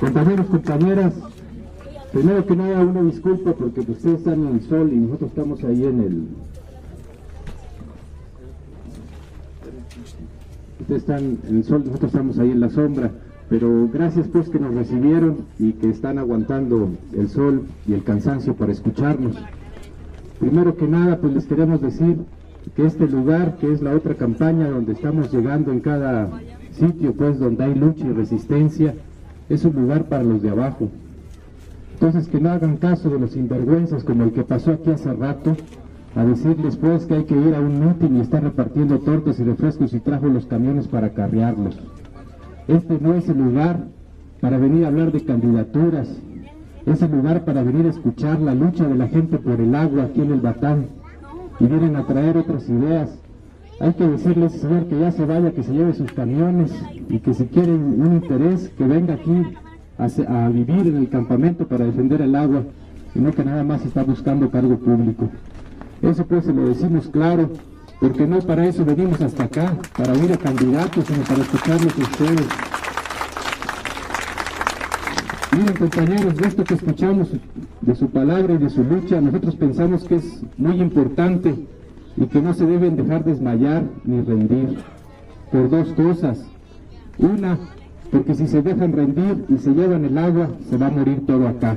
Compañeros, compañeras, primero que nada una disculpa porque ustedes están en el sol y nosotros estamos ahí en el... Ustedes están en el sol, nosotros estamos ahí en la sombra, pero gracias pues que nos recibieron y que están aguantando el sol y el cansancio para escucharnos. Primero que nada pues les queremos decir que este lugar, que es la otra campaña donde estamos llegando en cada sitio pues donde hay lucha y resistencia, es un lugar para los de abajo. Entonces que no hagan caso de los sinvergüenzas como el que pasó aquí hace rato, a decirles pues que hay que ir a un meeting y estar repartiendo tortas y refrescos y trajo los camiones para carrearlos. Este no es el lugar para venir a hablar de candidaturas, es el lugar para venir a escuchar la lucha de la gente por el agua aquí en el Batán y vienen a traer otras ideas. Hay que decirle a ese señor que ya se vaya, que se lleve sus camiones y que si quieren un interés, que venga aquí a, vivir en el campamento para defender el agua y no que nada más está buscando cargo público. Eso pues se lo decimos claro, porque no para eso venimos hasta acá, para oír a candidatos, sino para escucharlos a ustedes. Miren compañeros, de esto que escuchamos, de su palabra y de su lucha, nosotros pensamos que es muy importante y que no se deben dejar desmayar ni rendir por dos cosas. Una, porque si se dejan rendir y se llevan el agua, se va a morir todo acá.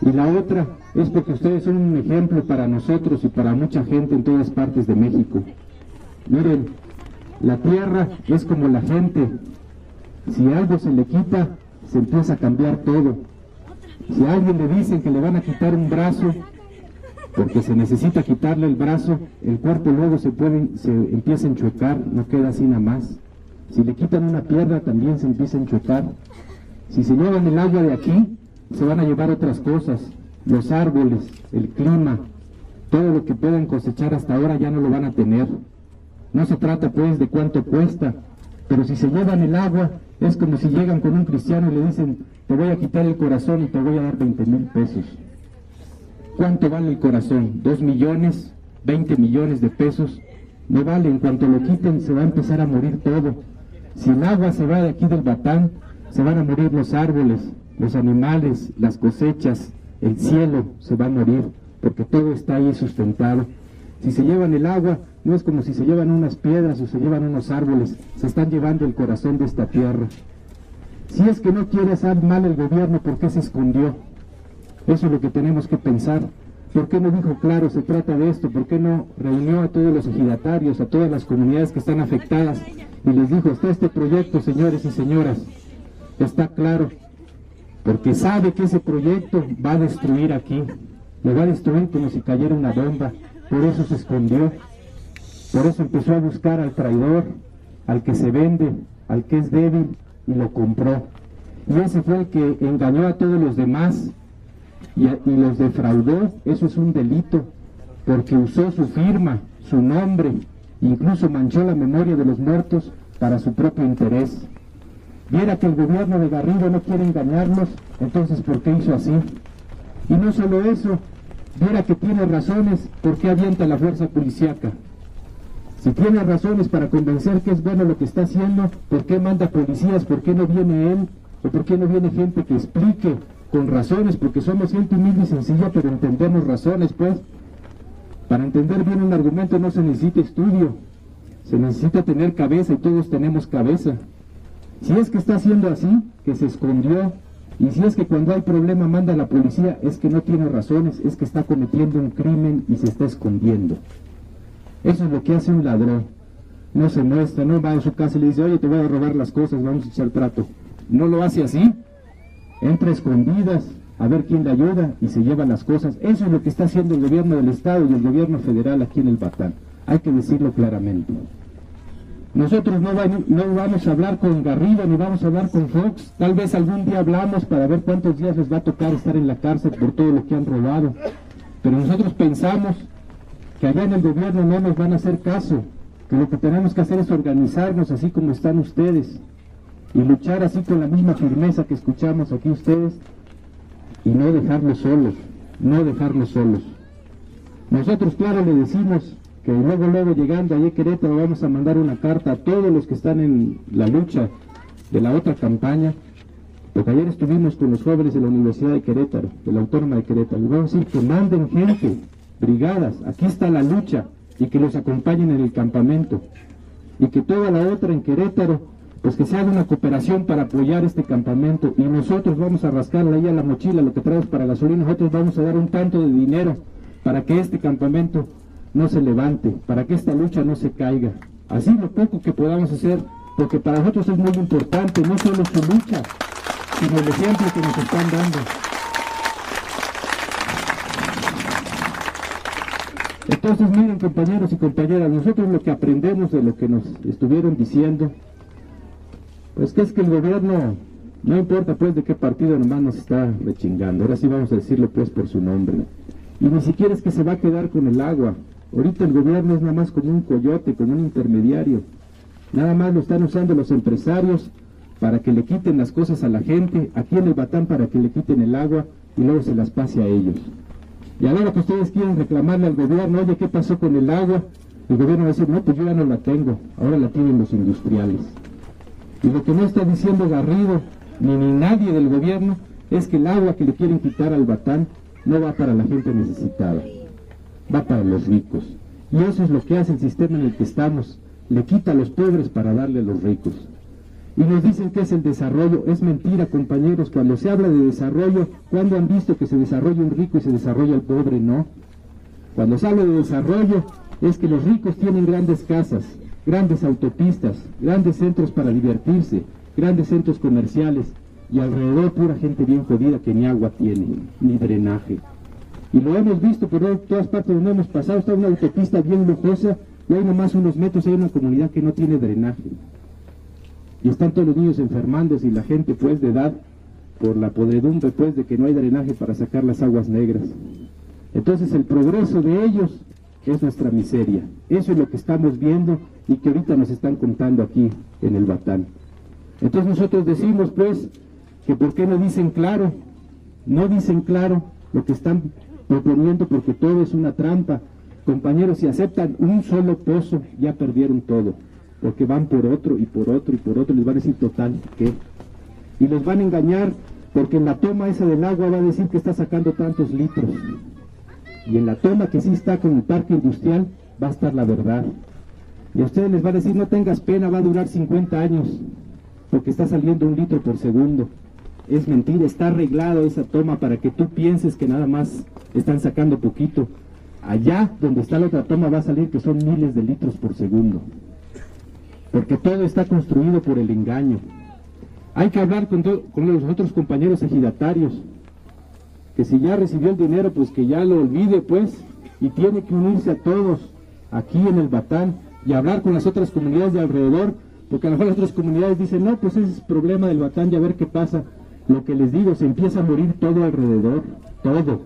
Y la otra es porque ustedes son un ejemplo para nosotros y para mucha gente en todas partes de México. Miren, la tierra es como la gente. Si algo se le quita, se empieza a cambiar todo. Si a alguien le dicen que le van a quitar un brazo, porque se necesita quitarle el brazo, el cuerpo luego se puede, se empieza a enchuecar, no queda así nada más. Si le quitan una pierna también se empieza a enchuecar. Si se llevan el agua de aquí, se van a llevar otras cosas, los árboles, el clima, todo lo que puedan cosechar hasta ahora ya no lo van a tener. No se trata pues de cuánto cuesta, pero si se llevan el agua, es como si llegan con un cristiano y le dicen, te voy a quitar el corazón y te voy a dar 20 mil pesos. ¿Cuánto vale el corazón? ¿Dos millones? ¿20 millones de pesos? No vale, en cuanto lo quiten se va a empezar a morir todo. Si el agua se va de aquí del Batán, se van a morir los árboles, los animales, las cosechas, el cielo se va a morir, porque todo está ahí sustentado. Si se llevan el agua, no es como si se llevan unas piedras o se llevan unos árboles, se están llevando el corazón de esta tierra. Si es que no quiere hacer mal el gobierno, ¿por qué se escondió? Eso es lo que tenemos que pensar. ¿Por qué no dijo claro, se trata de esto? ¿Por qué no reunió a todos los ejidatarios, a todas las comunidades que están afectadas y les dijo, este proyecto, señores y señoras? Está claro, porque sabe que ese proyecto va a destruir aquí, le va a destruir como si cayera una bomba, por eso se escondió, por eso empezó a buscar al traidor, al que se vende, al que es débil, y lo compró. Y ese fue el que engañó a todos los demás y, los defraudó, eso es un delito, porque usó su firma, su nombre, incluso manchó la memoria de los muertos para su propio interés. Viera que el gobierno de Garrido no quiere engañarnos, entonces ¿por qué hizo así? Y no solo eso, viera que tiene razones, ¿por qué avienta la fuerza policíaca? Si tiene razones para convencer que es bueno lo que está haciendo, ¿por qué manda policías? ¿Por qué no viene él? ¿O por qué no viene gente que explique con razones, porque somos gente humilde y sencilla, pero entendemos razones, pues. Para entender bien un argumento no se necesita estudio, se necesita tener cabeza y todos tenemos cabeza. Si es que está haciendo así, que se escondió, y si es que cuando hay problema manda a la policía, es que no tiene razones, es que está cometiendo un crimen y se está escondiendo. Eso es lo que hace un ladrón. No se muestra, no va a su casa y le dice, oye, te voy a robar las cosas, vamos a echar trato. No lo hace así, entra escondidas a ver quién le ayuda y se lleva las cosas. Eso es lo que está haciendo el gobierno del Estado y el gobierno federal aquí en el Batán. Hay que decirlo claramente. Nosotros no, no, vamos a hablar con Garrido ni vamos a hablar con Fox. Tal vez algún día hablamos para ver cuántos días les va a tocar estar en la cárcel por todo lo que han robado. Pero nosotros pensamos que allá en el gobierno no nos van a hacer caso, que lo que tenemos que hacer es organizarnos así como están ustedes y luchar así con la misma firmeza que escuchamos aquí ustedes y no dejarlos solos, no dejarlos solos. Nosotros, claro, le decimos que luego, luego llegando allí a Querétaro vamos a mandar una carta a todos los que están en la lucha de la otra campaña Porque ayer estuvimos con los jóvenes de la Universidad de Querétaro, de la Autónoma de Querétaro, y vamos a decir que manden gente, brigadas, aquí está la lucha, y que los acompañen en el campamento. Y que toda la otra en Querétaro, pues que se haga una cooperación para apoyar este campamento. Y nosotros vamos a rascarle ahí a la mochila lo que traemos para gasolina, nosotros vamos a dar un tanto de dinero para que este campamento no se levante, para que esta lucha no se caiga. Así lo poco que podamos hacer, porque para nosotros es muy importante, no solo su lucha, sino el ejemplo que nos están dando. Entonces, miren compañeros y compañeras, nosotros lo que aprendemos de lo que nos estuvieron diciendo, pues que es que el gobierno, no importa pues de qué partido nomás nos está rechingando, ahora sí vamos a decirlo pues por su nombre, y ni siquiera es que se va a quedar con el agua, ahorita el gobierno es nada más como un coyote, como un intermediario, nada más lo están usando los empresarios para que le quiten las cosas a la gente, aquí en el Batán para que le quiten el agua y luego se las pase a ellos. Y ahora que ustedes quieren reclamarle al gobierno, oye, ¿qué pasó con el agua? El gobierno va a decir, no, pues yo ya no la tengo, ahora la tienen los industriales. Y lo que no está diciendo Garrido, ni, ni nadie del gobierno, es que el agua que le quieren quitar al Batán no va para la gente necesitada, va para los ricos. Y eso es lo que hace el sistema en el que estamos, le quita a los pobres para darle a los ricos. Y nos dicen que es el desarrollo. Es mentira, compañeros. Cuando se habla de desarrollo, ¿cuándo han visto que se desarrolla un rico y se desarrolla el pobre? No. Cuando se habla de desarrollo, es que los ricos tienen grandes casas, grandes autopistas, grandes centros para divertirse, grandes centros comerciales y alrededor pura gente bien jodida que ni agua tiene, ni drenaje. Y lo hemos visto por todas partes donde hemos pasado, está una autopista bien lujosa y hay nomás unos metros, hay una comunidad que no tiene drenaje y están todos los niños enfermándose y la gente pues de edad por la podredumbre pues de que no hay drenaje para sacar las aguas negras. Entonces el progreso de ellos es nuestra miseria. Eso es lo que estamos viendo y que ahorita nos están contando aquí en el Batán. Entonces nosotros decimos pues que por qué no dicen claro, no dicen claro lo que están proponiendo porque todo es una trampa. Compañeros, si aceptan un solo pozo, ya perdieron todo porque van por otro y por otro y por otro, les van a decir total que. Y les van a engañar porque en la toma esa del agua va a decir que está sacando tantos litros. Y en la toma que sí está con el parque industrial va a estar la verdad. Y a ustedes les va a decir, no tengas pena, va a durar 50 años, porque está saliendo un litro por segundo. Es mentira, está arreglado esa toma para que tú pienses que nada más están sacando poquito. Allá donde está la otra toma va a salir que son miles de litros por segundo porque todo está construido por el engaño. Hay que hablar con, con los otros compañeros ejidatarios, que si ya recibió el dinero, pues que ya lo olvide, pues, y tiene que unirse a todos aquí en el Batán y hablar con las otras comunidades de alrededor, porque a lo mejor las otras comunidades dicen, no, pues ese es el problema del Batán, ya ver qué pasa. Lo que les digo, se empieza a morir todo alrededor, todo.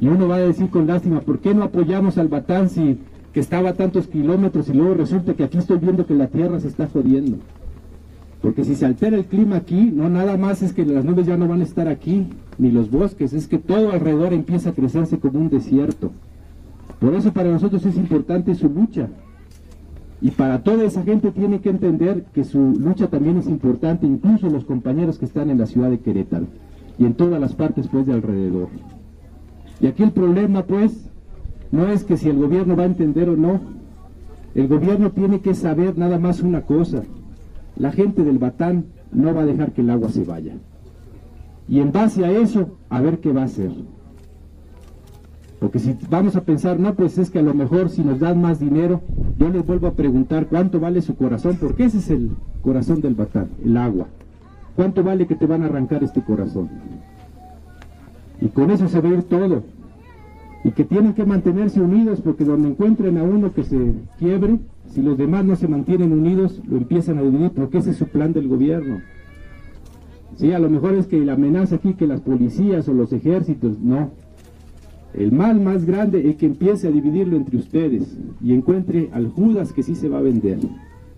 Y uno va a decir con lástima, ¿por qué no apoyamos al Batán si que estaba a tantos kilómetros y luego resulta que aquí estoy viendo que la tierra se está jodiendo. Porque si se altera el clima aquí, no nada más es que las nubes ya no van a estar aquí, ni los bosques, es que todo alrededor empieza a crecerse como un desierto. Por eso para nosotros es importante su lucha. Y para toda esa gente tiene que entender que su lucha también es importante, incluso los compañeros que están en la ciudad de Querétaro y en todas las partes pues de alrededor. Y aquí el problema pues no es que si el gobierno va a entender o no. El gobierno tiene que saber nada más una cosa. La gente del Batán no va a dejar que el agua se vaya. Y en base a eso, a ver qué va a hacer. Porque si vamos a pensar, no, pues es que a lo mejor si nos dan más dinero, yo les vuelvo a preguntar cuánto vale su corazón, porque ese es el corazón del Batán, el agua. ¿Cuánto vale que te van a arrancar este corazón? Y con eso se va a ir todo y que tienen que mantenerse unidos porque donde encuentren a uno que se quiebre, si los demás no se mantienen unidos, lo empiezan a dividir porque ese es su plan del gobierno. Sí, a lo mejor es que la amenaza aquí que las policías o los ejércitos, no. El mal más grande es que empiece a dividirlo entre ustedes y encuentre al Judas que sí se va a vender,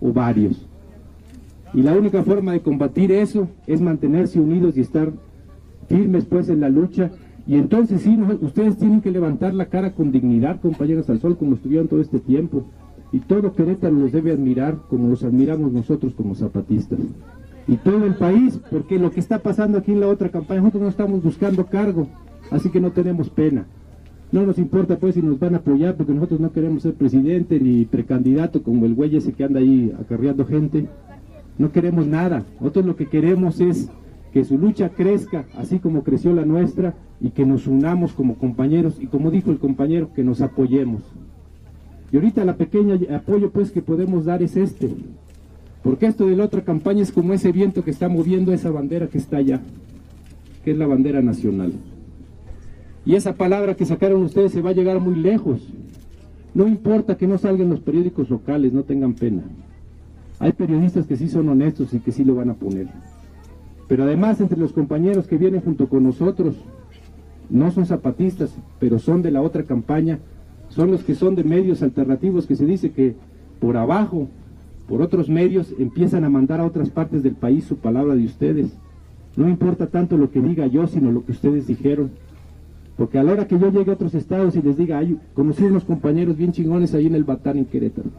o varios. Y la única forma de combatir eso es mantenerse unidos y estar firmes pues en la lucha y entonces sí, ustedes tienen que levantar la cara con dignidad, compañeros al sol, como estuvieron todo este tiempo. Y todo Querétaro los debe admirar como los admiramos nosotros como zapatistas. y todo el país, porque lo que está pasando aquí en la otra campaña, nosotros no estamos buscando cargo, así que no tenemos pena. No nos importa pues si nos van a apoyar, porque nosotros no queremos ser presidente ni precandidato como el güey ese que anda ahí acarreando gente. No queremos nada. Nosotros lo que queremos es que su lucha crezca, así como creció la nuestra, y que nos unamos como compañeros, y como dijo el compañero, que nos apoyemos. Y ahorita la pequeña apoyo pues que podemos dar es este, porque esto de la otra campaña es como ese viento que está moviendo esa bandera que está allá, que es la bandera nacional. Y esa palabra que sacaron ustedes se va a llegar muy lejos. No importa que no salgan los periódicos locales, no tengan pena. Hay periodistas que sí son honestos y que sí lo van a poner. Pero además entre los compañeros que vienen junto con nosotros, no son zapatistas, pero son de la otra campaña, son los que son de medios alternativos que se dice que por abajo por otros medios empiezan a mandar a otras partes del país su palabra de ustedes. No importa tanto lo que diga yo, sino lo que ustedes dijeron. Porque a la hora que yo llegue a otros estados y les diga, hay, conocí unos compañeros bien chingones ahí en el Batán, en Querétaro,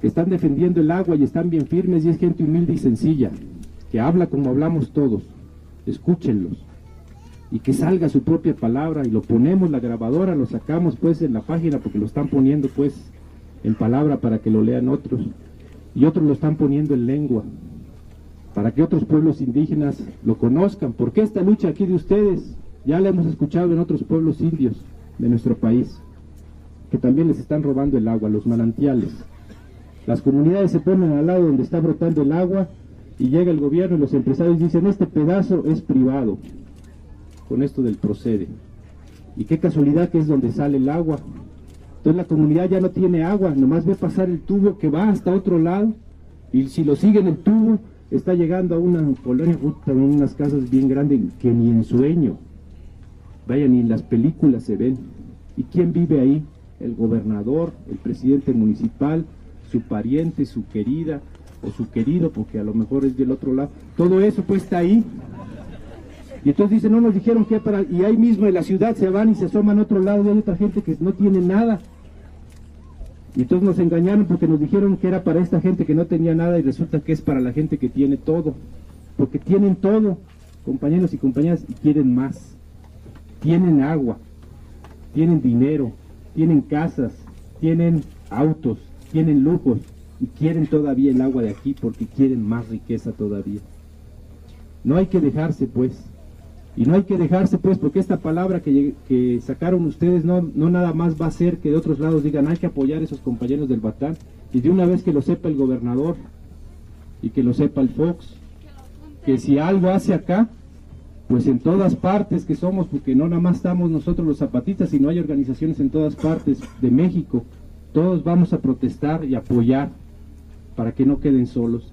que están defendiendo el agua y están bien firmes y es gente humilde y sencilla, que habla como hablamos todos. Escúchenlos. Y que salga su propia palabra y lo ponemos la grabadora, lo sacamos pues en la página porque lo están poniendo pues en palabra para que lo lean otros y otros lo están poniendo en lengua, para que otros pueblos indígenas lo conozcan, porque esta lucha aquí de ustedes ya la hemos escuchado en otros pueblos indios de nuestro país, que también les están robando el agua, los manantiales. Las comunidades se ponen al lado donde está brotando el agua y llega el gobierno y los empresarios dicen, este pedazo es privado, con esto del procede. Y qué casualidad que es donde sale el agua, entonces la comunidad ya no tiene agua, nomás ve pasar el tubo que va hasta otro lado y si lo sigue en el tubo está llegando a una colonia, en unas casas bien grandes que ni en sueño, vaya, ni en las películas se ven. ¿Y quién vive ahí? El gobernador, el presidente municipal, su pariente, su querida o su querido, porque a lo mejor es del otro lado. Todo eso pues está ahí. Y entonces dicen, no nos dijeron que para... Y ahí mismo en la ciudad se van y se asoman a otro lado de otra gente que no tiene nada. Y entonces nos engañaron porque nos dijeron que era para esta gente que no tenía nada y resulta que es para la gente que tiene todo. Porque tienen todo, compañeros y compañeras, y quieren más. Tienen agua, tienen dinero, tienen casas, tienen autos, tienen lujos y quieren todavía el agua de aquí porque quieren más riqueza todavía. No hay que dejarse pues. Y no hay que dejarse pues porque esta palabra que, sacaron ustedes no, no nada más va a ser que de otros lados digan hay que apoyar a esos compañeros del Batán y de una vez que lo sepa el gobernador y que lo sepa el Fox, que si algo hace acá, pues en todas partes que somos, porque no nada más estamos nosotros los zapatistas, sino hay organizaciones en todas partes de México, todos vamos a protestar y apoyar para que no queden solos.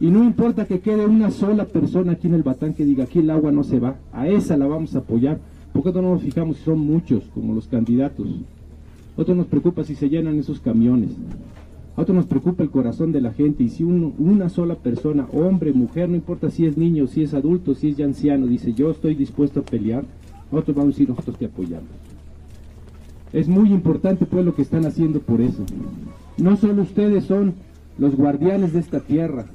Y no importa que quede una sola persona aquí en el Batán que diga aquí el agua no se va, a esa la vamos a apoyar. porque no nos fijamos si son muchos como los candidatos? Otro nos preocupa si se llenan esos camiones. otro nos preocupa el corazón de la gente y si una sola persona, hombre, mujer, no importa si es niño, si es adulto, si es ya anciano, dice yo estoy dispuesto a pelear, nosotros vamos a decir nosotros te apoyamos. Es muy importante pues lo que están haciendo por eso. No solo ustedes son los guardianes de esta tierra,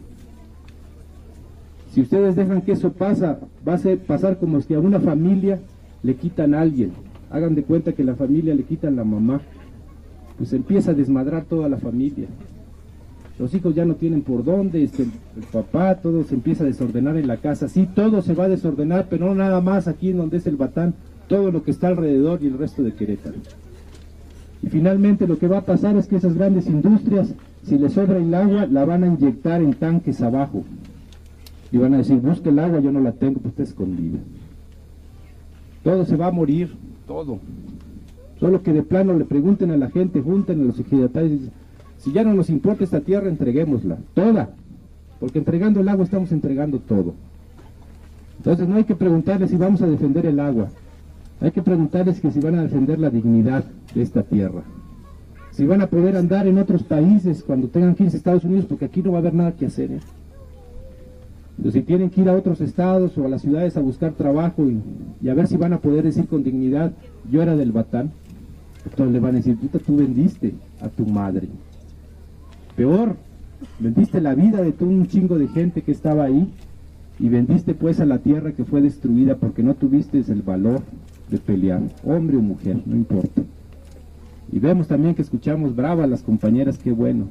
si ustedes dejan que eso pasa, va a pasar como si a una familia le quitan a alguien. Hagan de cuenta que la familia le quitan la mamá. Pues empieza a desmadrar toda la familia. Los hijos ya no tienen por dónde, este, el papá, todo se empieza a desordenar en la casa. Sí, todo se va a desordenar, pero no nada más aquí en donde es el Batán, todo lo que está alrededor y el resto de Querétaro. Y finalmente lo que va a pasar es que esas grandes industrias, si les sobra el agua, la van a inyectar en tanques abajo y van a decir, busque el agua, yo no la tengo, pues está escondida. Todo se va a morir, todo. Solo que de plano le pregunten a la gente, junten a los ejidatarios, si ya no nos importa esta tierra, entreguémosla, toda. Porque entregando el agua estamos entregando todo. Entonces no hay que preguntarles si vamos a defender el agua. Hay que preguntarles que si van a defender la dignidad de esta tierra. Si van a poder andar en otros países cuando tengan que irse a Estados Unidos, porque aquí no va a haber nada que hacer. ¿eh? si tienen que ir a otros estados o a las ciudades a buscar trabajo y, a ver si van a poder decir con dignidad, yo era del Batán, entonces le van a decir, tú vendiste a tu madre. Peor, vendiste la vida de todo un chingo de gente que estaba ahí y vendiste pues a la tierra que fue destruida porque no tuviste el valor de pelear, hombre o mujer, no importa. Y vemos también que escuchamos bravas las compañeras, qué bueno.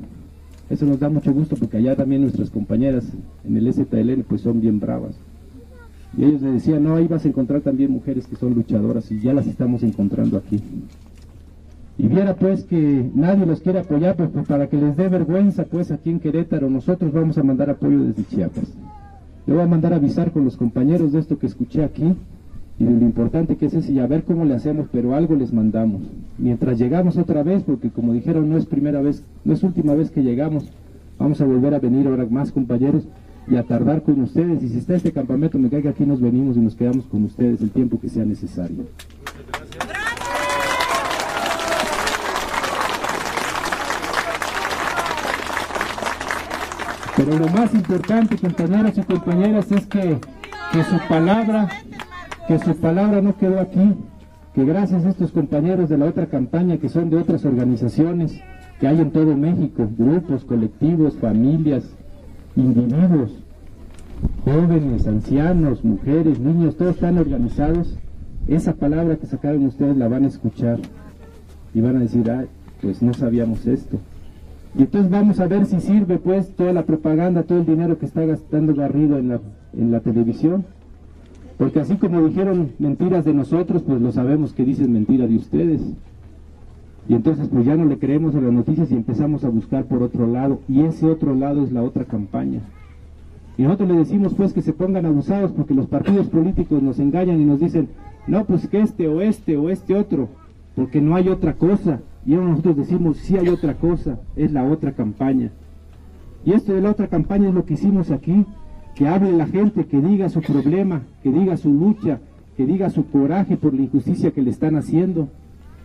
Eso nos da mucho gusto porque allá también nuestras compañeras en el STLN pues son bien bravas. Y ellos le decían, no, ahí vas a encontrar también mujeres que son luchadoras y ya las estamos encontrando aquí. Y viera pues que nadie los quiere apoyar, pues, pues, para que les dé vergüenza pues aquí en Querétaro, nosotros vamos a mandar apoyo desde Chiapas. Le voy a mandar a avisar con los compañeros de esto que escuché aquí y lo importante que es eso y a ver cómo le hacemos, pero algo les mandamos. Mientras llegamos otra vez, porque como dijeron no es primera vez, no es última vez que llegamos, vamos a volver a venir ahora más compañeros y a tardar con ustedes. Y si está este campamento, me que aquí nos venimos y nos quedamos con ustedes el tiempo que sea necesario. Pero lo más importante, compañeros y compañeras, es que, que su palabra, que su palabra no quedó aquí, que gracias a estos compañeros de la otra campaña, que son de otras organizaciones que hay en todo México, grupos, colectivos, familias, individuos, jóvenes, ancianos, mujeres, niños, todos están organizados, esa palabra que sacaron ustedes la van a escuchar y van a decir, ah, pues no sabíamos esto. Y entonces vamos a ver si sirve pues toda la propaganda, todo el dinero que está gastando Garrido en la, en la televisión. Porque así como dijeron mentiras de nosotros, pues lo sabemos que dicen mentiras de ustedes. Y entonces pues ya no le creemos a las noticias y empezamos a buscar por otro lado. Y ese otro lado es la otra campaña. Y nosotros le decimos pues que se pongan abusados porque los partidos políticos nos engañan y nos dicen, no, pues que este o este o este otro, porque no hay otra cosa. Y ahora nosotros decimos, sí hay otra cosa, es la otra campaña. Y esto de la otra campaña es lo que hicimos aquí, que hable la gente, que diga su problema, que diga su lucha, que diga su coraje por la injusticia que le están haciendo.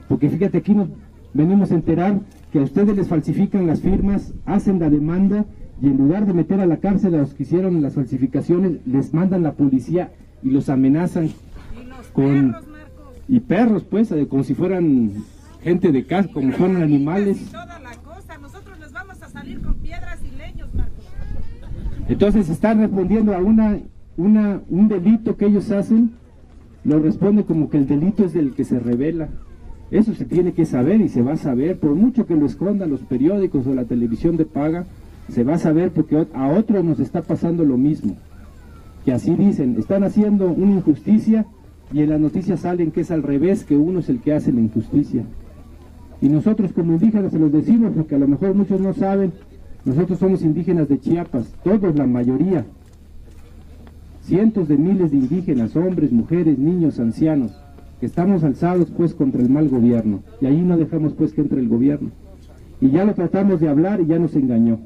Porque fíjate, aquí nos venimos a enterar que a ustedes les falsifican las firmas, hacen la demanda y en lugar de meter a la cárcel a los que hicieron las falsificaciones, les mandan la policía y los amenazan con... y perros, pues, eh, como si fueran gente de casa, como fueran animales. Nosotros les vamos a salir con piedras y leños, Entonces están respondiendo a una, una, un delito que ellos hacen, lo responde como que el delito es del que se revela. Eso se tiene que saber y se va a saber, por mucho que lo escondan los periódicos o la televisión de paga, se va a saber porque a otros nos está pasando lo mismo. Que así dicen, están haciendo una injusticia y en las noticias salen que es al revés, que uno es el que hace la injusticia. Y nosotros como indígenas se los decimos porque a lo mejor muchos no saben, nosotros somos indígenas de Chiapas, todos la mayoría. Cientos de miles de indígenas, hombres, mujeres, niños, ancianos, que estamos alzados pues contra el mal gobierno. Y ahí no dejamos pues que entre el gobierno. Y ya lo tratamos de hablar y ya nos engañó.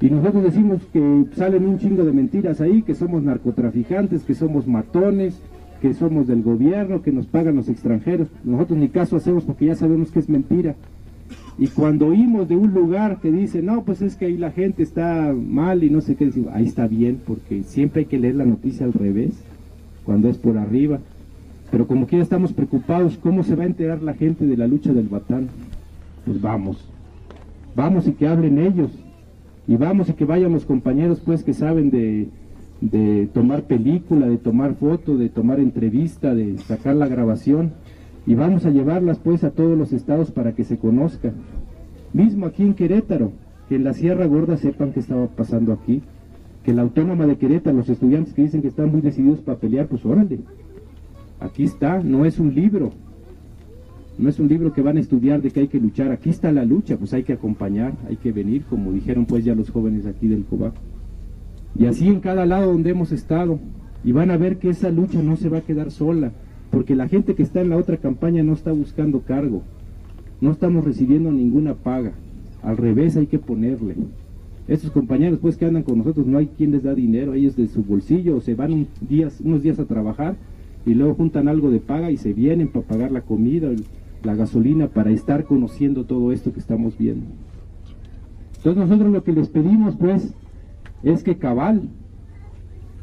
Y nosotros decimos que salen un chingo de mentiras ahí, que somos narcotraficantes, que somos matones, que somos del gobierno, que nos pagan los extranjeros. Nosotros ni caso hacemos porque ya sabemos que es mentira. Y cuando oímos de un lugar que dice, no, pues es que ahí la gente está mal y no sé qué, ahí está bien, porque siempre hay que leer la noticia al revés, cuando es por arriba. Pero como quiera estamos preocupados, ¿cómo se va a enterar la gente de la lucha del Batán? Pues vamos, vamos y que hablen ellos, y vamos y que vayan los compañeros pues que saben de, de tomar película, de tomar foto, de tomar entrevista, de sacar la grabación y vamos a llevarlas pues a todos los estados para que se conozca. Mismo aquí en Querétaro, que en la Sierra Gorda sepan qué estaba pasando aquí, que la autónoma de Querétaro, los estudiantes que dicen que están muy decididos para pelear, pues órale, aquí está, no es un libro, no es un libro que van a estudiar de que hay que luchar, aquí está la lucha, pues hay que acompañar, hay que venir, como dijeron pues ya los jóvenes aquí del Cobaco. Y así en cada lado donde hemos estado, y van a ver que esa lucha no se va a quedar sola, porque la gente que está en la otra campaña no está buscando cargo, no estamos recibiendo ninguna paga, al revés hay que ponerle. Estos compañeros pues que andan con nosotros, no hay quien les da dinero, ellos de su bolsillo se van unos días a trabajar y luego juntan algo de paga y se vienen para pagar la comida, la gasolina, para estar conociendo todo esto que estamos viendo. Entonces nosotros lo que les pedimos pues es que cabal,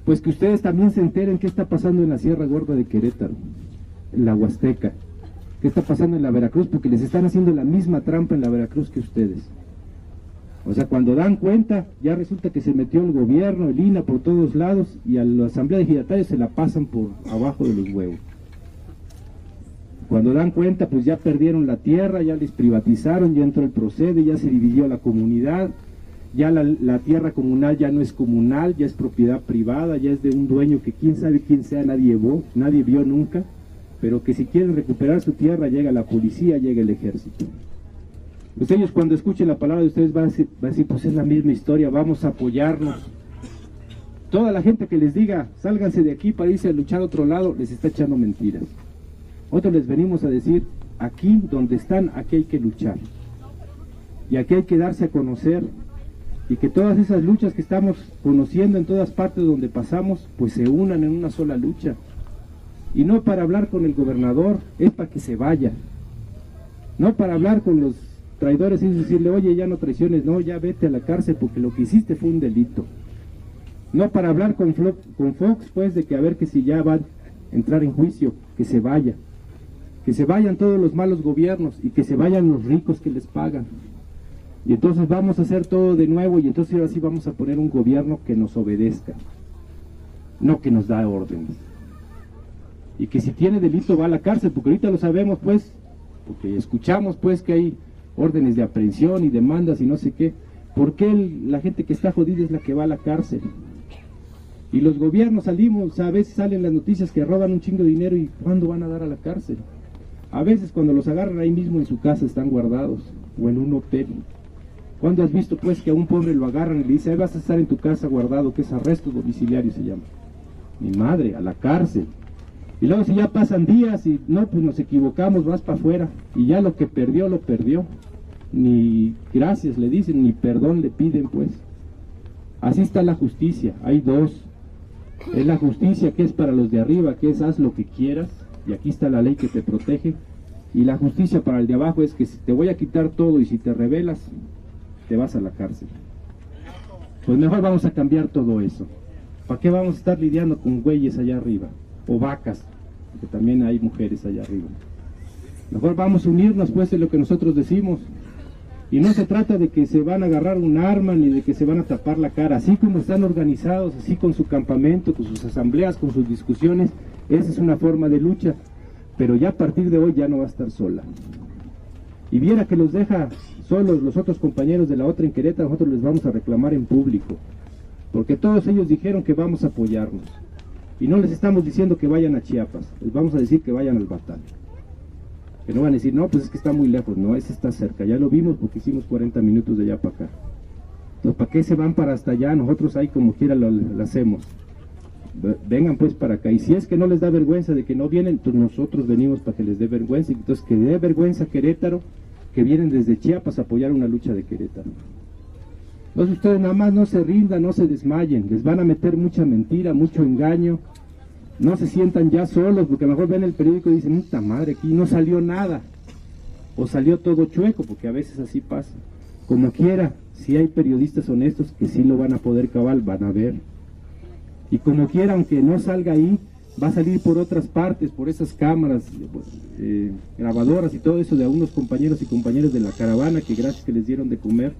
pues que ustedes también se enteren qué está pasando en la Sierra Gorda de Querétaro, la Huasteca, qué está pasando en la Veracruz, porque les están haciendo la misma trampa en la Veracruz que ustedes. O sea, cuando dan cuenta, ya resulta que se metió el gobierno, el INA por todos lados y a la asamblea de ejidatarios se la pasan por abajo de los huevos. Cuando dan cuenta, pues ya perdieron la tierra, ya les privatizaron, ya entró el procede, ya se dividió la comunidad, ya la, tierra comunal ya no es comunal, ya es propiedad privada, ya es de un dueño que quién sabe quién sea, nadie vio, nadie vio nunca, pero que si quieren recuperar su tierra llega la policía, llega el ejército. Pues ellos cuando escuchen la palabra de ustedes van a decir, van a decir pues es la misma historia, vamos a apoyarnos. Toda la gente que les diga, sálganse de aquí para irse a luchar a otro lado, les está echando mentiras. Otros les venimos a decir, aquí donde están, aquí hay que luchar. Y aquí hay que darse a conocer y que todas esas luchas que estamos conociendo en todas partes donde pasamos, pues se unan en una sola lucha. Y no para hablar con el gobernador, es para que se vaya. No para hablar con los traidores y decirle, oye, ya no traiciones, no, ya vete a la cárcel porque lo que hiciste fue un delito. No para hablar con, con Fox, pues, de que a ver que si ya van a entrar en juicio, que se vaya. Que se vayan todos los malos gobiernos y que se vayan los ricos que les pagan. Y entonces vamos a hacer todo de nuevo y entonces ahora sí vamos a poner un gobierno que nos obedezca, no que nos da órdenes. Y que si tiene delito va a la cárcel, porque ahorita lo sabemos pues, porque escuchamos pues que hay órdenes de aprehensión y demandas y no sé qué. ¿Por qué la gente que está jodida es la que va a la cárcel? Y los gobiernos salimos, a veces salen las noticias que roban un chingo de dinero y ¿cuándo van a dar a la cárcel? A veces cuando los agarran ahí mismo en su casa están guardados o en un hotel. ¿Cuándo has visto pues que a un pobre lo agarran y le dice, ahí vas a estar en tu casa guardado, que es arresto domiciliario se llama? Mi madre, a la cárcel. Y luego si ya pasan días y no, pues nos equivocamos, vas para afuera. Y ya lo que perdió, lo perdió. Ni gracias le dicen, ni perdón le piden pues. Así está la justicia, hay dos. Es la justicia que es para los de arriba, que es haz lo que quieras, y aquí está la ley que te protege. Y la justicia para el de abajo es que si te voy a quitar todo y si te rebelas, te vas a la cárcel. Pues mejor vamos a cambiar todo eso. ¿Para qué vamos a estar lidiando con güeyes allá arriba? O vacas, porque también hay mujeres allá arriba. Mejor vamos a unirnos pues en lo que nosotros decimos. Y no se trata de que se van a agarrar un arma ni de que se van a tapar la cara. Así como están organizados, así con su campamento, con sus asambleas, con sus discusiones, esa es una forma de lucha. Pero ya a partir de hoy ya no va a estar sola. Y viera que los deja solos los otros compañeros de la otra en Querétaro, nosotros les vamos a reclamar en público. Porque todos ellos dijeron que vamos a apoyarnos. Y no les estamos diciendo que vayan a Chiapas, les vamos a decir que vayan al Batán. Que no van a decir, no, pues es que está muy lejos, no, ese está cerca, ya lo vimos porque hicimos 40 minutos de allá para acá. Entonces, ¿para qué se van para hasta allá? Nosotros ahí como quiera lo, lo hacemos. Vengan pues para acá. Y si es que no les da vergüenza de que no vienen, pues nosotros venimos para que les dé vergüenza. Entonces, que dé vergüenza Querétaro que vienen desde Chiapas a apoyar una lucha de Querétaro. Entonces ustedes nada más no se rindan, no se desmayen, les van a meter mucha mentira, mucho engaño, no se sientan ya solos, porque a lo mejor ven el periódico y dicen, puta madre, aquí no salió nada, o salió todo chueco, porque a veces así pasa. Como quiera, si hay periodistas honestos que sí lo van a poder cabal, van a ver. Y como quiera, aunque no salga ahí, va a salir por otras partes, por esas cámaras eh, grabadoras y todo eso de algunos compañeros y compañeras de la caravana que gracias que les dieron de comer,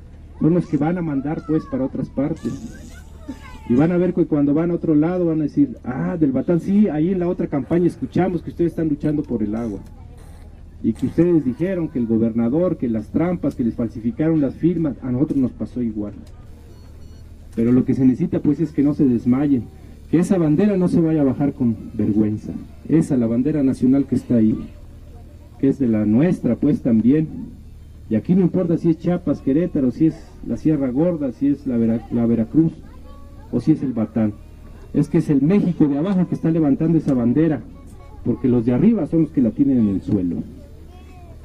son los que van a mandar pues para otras partes. Y van a ver que cuando van a otro lado van a decir, ah, del Batán, sí, ahí en la otra campaña escuchamos que ustedes están luchando por el agua. Y que ustedes dijeron que el gobernador, que las trampas, que les falsificaron las firmas, a nosotros nos pasó igual. Pero lo que se necesita pues es que no se desmayen que esa bandera no se vaya a bajar con vergüenza. Esa, la bandera nacional que está ahí, que es de la nuestra, pues también. Y aquí no importa si es Chiapas, Querétaro, si es la Sierra Gorda, si es la, la Veracruz o si es el Batán. Es que es el México de abajo que está levantando esa bandera, porque los de arriba son los que la tienen en el suelo.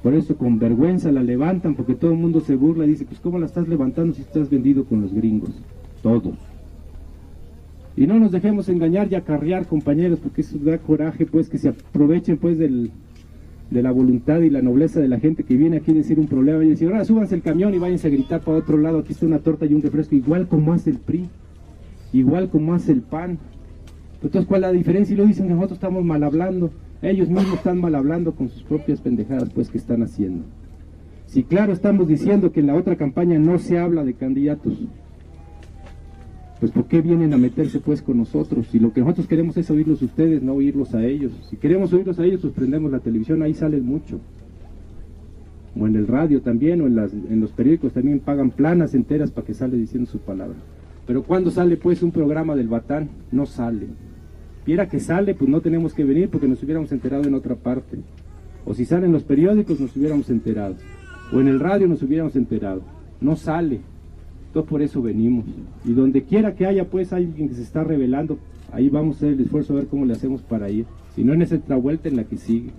Por eso con vergüenza la levantan, porque todo el mundo se burla y dice, pues ¿cómo la estás levantando si estás vendido con los gringos? Todos. Y no nos dejemos engañar y acarrear, compañeros, porque eso da coraje, pues, que se aprovechen, pues, del, de la voluntad y la nobleza de la gente que viene aquí a decir un problema y decir, ahora súbanse el camión y váyanse a gritar para otro lado, aquí está una torta y un refresco, igual como hace el PRI, igual como hace el PAN. Entonces, ¿cuál es la diferencia? Y lo dicen que nosotros estamos mal hablando, ellos mismos están mal hablando con sus propias pendejadas, pues, que están haciendo. Si claro estamos diciendo que en la otra campaña no se habla de candidatos, pues ¿por qué vienen a meterse pues con nosotros? Si lo que nosotros queremos es oírlos ustedes, no oírlos a ellos. Si queremos oírlos a ellos, pues prendemos la televisión, ahí salen mucho. O en el radio también, o en, las, los periódicos también pagan planas enteras para que sale diciendo su palabra. Pero cuando sale pues un programa del Batán, no sale. Viera que sale, pues no tenemos que venir porque nos hubiéramos enterado en otra parte. O si salen los periódicos, nos hubiéramos enterado. O en el radio nos hubiéramos enterado. No sale. Por eso venimos. Y donde quiera que haya pues alguien que se está revelando, ahí vamos a hacer el esfuerzo a ver cómo le hacemos para ir. Si no en esa otra vuelta en la que sigue.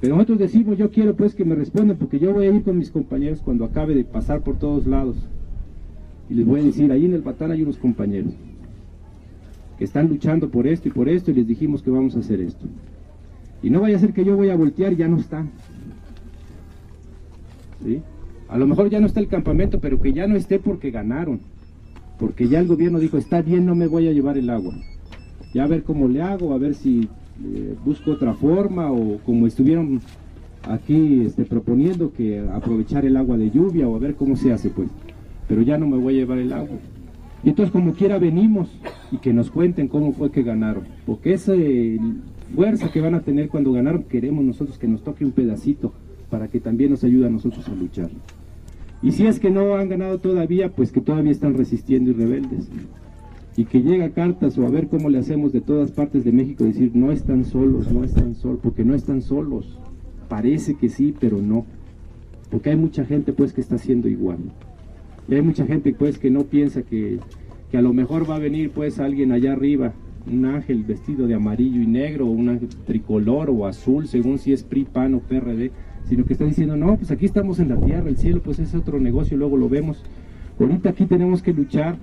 Pero nosotros decimos, yo quiero pues que me respondan porque yo voy a ir con mis compañeros cuando acabe de pasar por todos lados. Y les voy a decir, ahí en el Batán hay unos compañeros que están luchando por esto y por esto y les dijimos que vamos a hacer esto. Y no vaya a ser que yo voy a voltear y ya no están. ¿Sí? A lo mejor ya no está el campamento, pero que ya no esté porque ganaron. Porque ya el gobierno dijo, está bien, no me voy a llevar el agua. Ya a ver cómo le hago, a ver si eh, busco otra forma o como estuvieron aquí este, proponiendo que aprovechar el agua de lluvia o a ver cómo se hace pues. Pero ya no me voy a llevar el agua. Y entonces como quiera venimos y que nos cuenten cómo fue que ganaron. Porque esa fuerza que van a tener cuando ganaron queremos nosotros que nos toque un pedacito para que también nos ayude a nosotros a luchar. Y si es que no han ganado todavía, pues que todavía están resistiendo y rebeldes y que llega cartas o a ver cómo le hacemos de todas partes de México decir no están solos, no están solos, porque no están solos. Parece que sí, pero no. Porque hay mucha gente pues que está haciendo igual. Y hay mucha gente pues que no piensa que, que a lo mejor va a venir pues alguien allá arriba, un ángel vestido de amarillo y negro, o un ángel tricolor o azul, según si es PRI, PAN o PRD, sino que está diciendo, no, pues aquí estamos en la tierra, el cielo pues es otro negocio, luego lo vemos. Ahorita aquí tenemos que luchar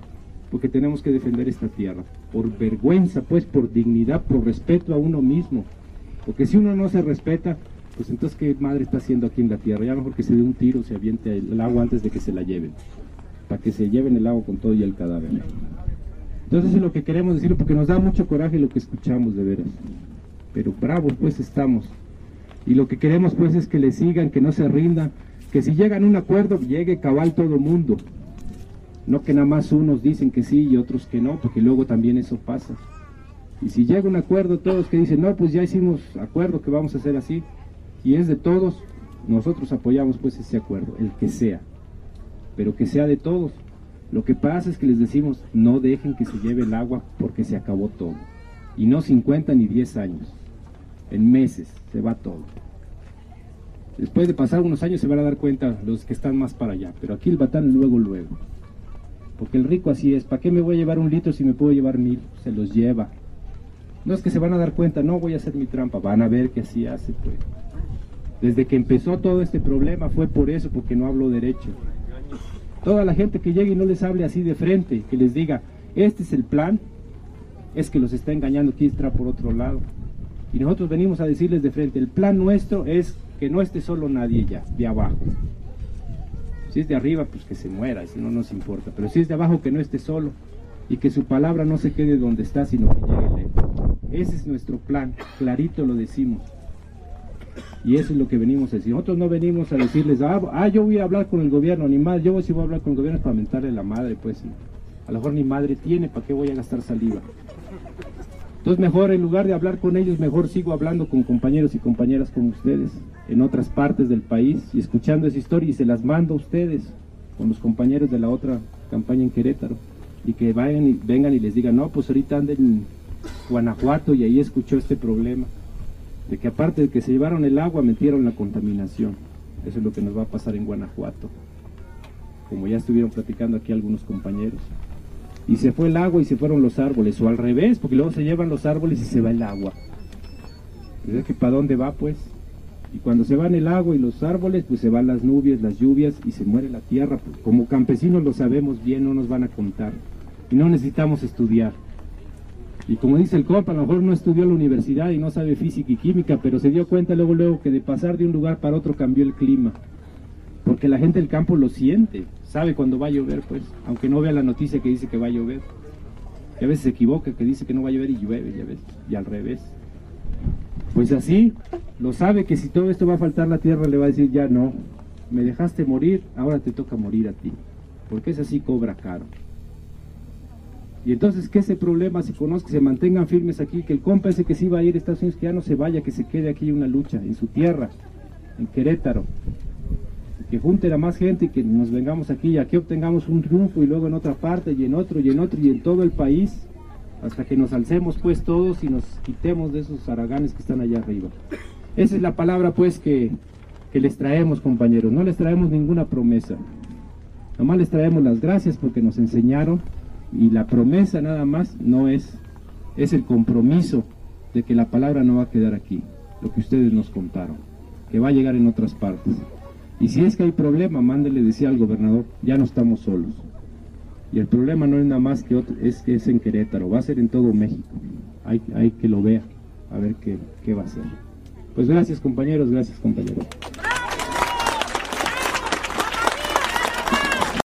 porque tenemos que defender esta tierra, por vergüenza, pues, por dignidad, por respeto a uno mismo. Porque si uno no se respeta, pues entonces qué madre está haciendo aquí en la tierra, ya mejor que se dé un tiro, se aviente el agua antes de que se la lleven, para que se lleven el agua con todo y el cadáver. Entonces es lo que queremos decir, porque nos da mucho coraje lo que escuchamos de veras. Pero bravos pues estamos. Y lo que queremos pues es que le sigan, que no se rindan, que si llegan a un acuerdo, llegue cabal todo el mundo, no que nada más unos dicen que sí y otros que no, porque luego también eso pasa. Y si llega un acuerdo, todos que dicen, no, pues ya hicimos acuerdo que vamos a hacer así, y es de todos, nosotros apoyamos pues ese acuerdo, el que sea, pero que sea de todos. Lo que pasa es que les decimos, no dejen que se lleve el agua porque se acabó todo. Y no 50 ni 10 años, en meses se va todo. Después de pasar unos años se van a dar cuenta los que están más para allá, pero aquí el batán luego, luego. Porque el rico así es, ¿para qué me voy a llevar un litro si me puedo llevar mil? Se los lleva. No es que se van a dar cuenta, no voy a hacer mi trampa, van a ver que así hace, pues. Desde que empezó todo este problema fue por eso, porque no hablo derecho. Toda la gente que llegue y no les hable así de frente, que les diga, este es el plan, es que los está engañando, quiere estar por otro lado. Y nosotros venimos a decirles de frente, el plan nuestro es que no esté solo nadie ya, de abajo. Si es de arriba, pues que se muera, eso no nos importa. Pero si es de abajo, que no esté solo y que su palabra no se quede donde está, sino que llegue lejos. Ese es nuestro plan, clarito lo decimos. Y eso es lo que venimos a decir. Nosotros no venimos a decirles, ah, ah yo voy a hablar con el gobierno, ni más, yo si voy a hablar con el gobierno para mentarle la madre, pues. A lo mejor ni madre tiene, ¿para qué voy a gastar saliva? Entonces mejor, en lugar de hablar con ellos, mejor sigo hablando con compañeros y compañeras como ustedes en otras partes del país y escuchando esa historia y se las mando a ustedes con los compañeros de la otra campaña en Querétaro. Y que vayan y vengan y les digan, no, pues ahorita anden en Guanajuato y ahí escuchó este problema, de que aparte de que se llevaron el agua, metieron la contaminación. Eso es lo que nos va a pasar en Guanajuato, como ya estuvieron platicando aquí algunos compañeros y se fue el agua y se fueron los árboles, o al revés, porque luego se llevan los árboles y se va el agua. ¿Verdad que para dónde va pues? Y cuando se van el agua y los árboles, pues se van las nubes, las lluvias y se muere la tierra. Pues, como campesinos lo sabemos bien, no nos van a contar. Y no necesitamos estudiar. Y como dice el compa, a lo mejor no estudió en la universidad y no sabe física y química, pero se dio cuenta luego, luego que de pasar de un lugar para otro cambió el clima. Porque la gente del campo lo siente sabe cuando va a llover, pues, aunque no vea la noticia que dice que va a llover. Y a veces se equivoca, que dice que no va a llover y llueve, ya ves, y al revés. Pues así, lo sabe que si todo esto va a faltar la tierra, le va a decir ya no. me dejaste morir, ahora te toca morir a ti, porque es así cobra caro. Y entonces que ese problema se conozca, se mantengan firmes aquí, que el compa ese que se iba a ir a Estados Unidos, que ya no se vaya, que se quede aquí una lucha, en su tierra, en Querétaro. Que junten a más gente y que nos vengamos aquí y aquí obtengamos un triunfo y luego en otra parte y en otro y en otro y en todo el país, hasta que nos alcemos pues todos y nos quitemos de esos araganes que están allá arriba. Esa es la palabra pues que, que les traemos compañeros, no les traemos ninguna promesa, nomás les traemos las gracias porque nos enseñaron y la promesa nada más no es, es el compromiso de que la palabra no va a quedar aquí, lo que ustedes nos contaron, que va a llegar en otras partes. Y si es que hay problema, mándele decía al gobernador, ya no estamos solos. Y el problema no es nada más que es que es en Querétaro, va a ser en todo México. Hay, hay que lo vea, a ver qué, qué va a ser. Pues gracias compañeros, gracias compañeros.